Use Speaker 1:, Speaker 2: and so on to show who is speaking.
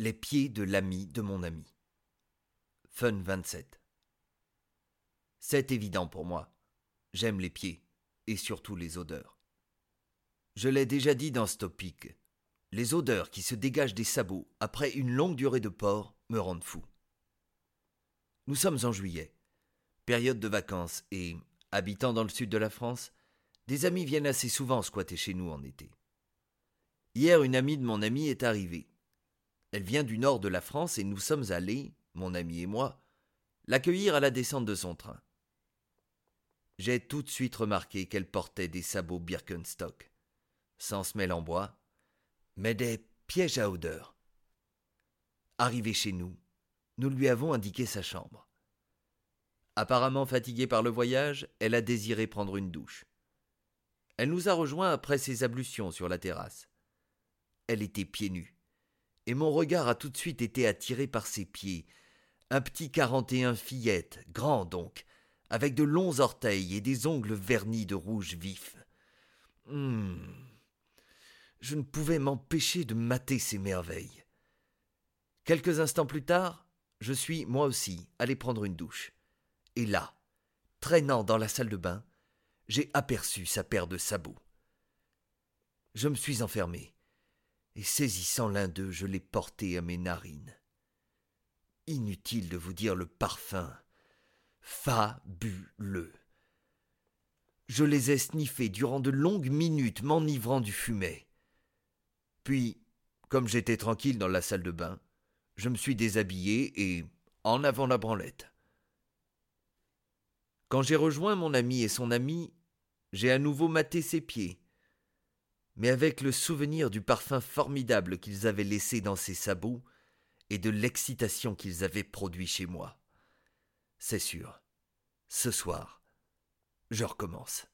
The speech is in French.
Speaker 1: Les pieds de l'ami de mon ami. Fun 27. C'est évident pour moi. J'aime les pieds, et surtout les odeurs. Je l'ai déjà dit dans ce topic. Les odeurs qui se dégagent des sabots après une longue durée de port me rendent fou. Nous sommes en juillet, période de vacances, et, habitant dans le sud de la France, des amis viennent assez souvent squatter chez nous en été. Hier, une amie de mon ami est arrivée. Elle vient du nord de la France et nous sommes allés, mon ami et moi, l'accueillir à la descente de son train. J'ai tout de suite remarqué qu'elle portait des sabots Birkenstock, sans semelle en bois, mais des pièges à odeur. Arrivée chez nous, nous lui avons indiqué sa chambre. Apparemment fatiguée par le voyage, elle a désiré prendre une douche. Elle nous a rejoints après ses ablutions sur la terrasse. Elle était pieds nus et mon regard a tout de suite été attiré par ses pieds. Un petit quarante et un fillette, grand donc, avec de longs orteils et des ongles vernis de rouge vif. Hum. Je ne pouvais m'empêcher de mater ces merveilles. Quelques instants plus tard, je suis, moi aussi, allé prendre une douche. Et là, traînant dans la salle de bain, j'ai aperçu sa paire de sabots. Je me suis enfermé et saisissant l'un d'eux, je l'ai porté à mes narines. Inutile de vous dire le parfum. Fabuleux. Je les ai sniffés durant de longues minutes, m'enivrant du fumet. Puis, comme j'étais tranquille dans la salle de bain, je me suis déshabillé et en avant la branlette. Quand j'ai rejoint mon ami et son ami, j'ai à nouveau maté ses pieds, mais avec le souvenir du parfum formidable qu'ils avaient laissé dans ses sabots et de l'excitation qu'ils avaient produit chez moi. C'est sûr, ce soir, je recommence.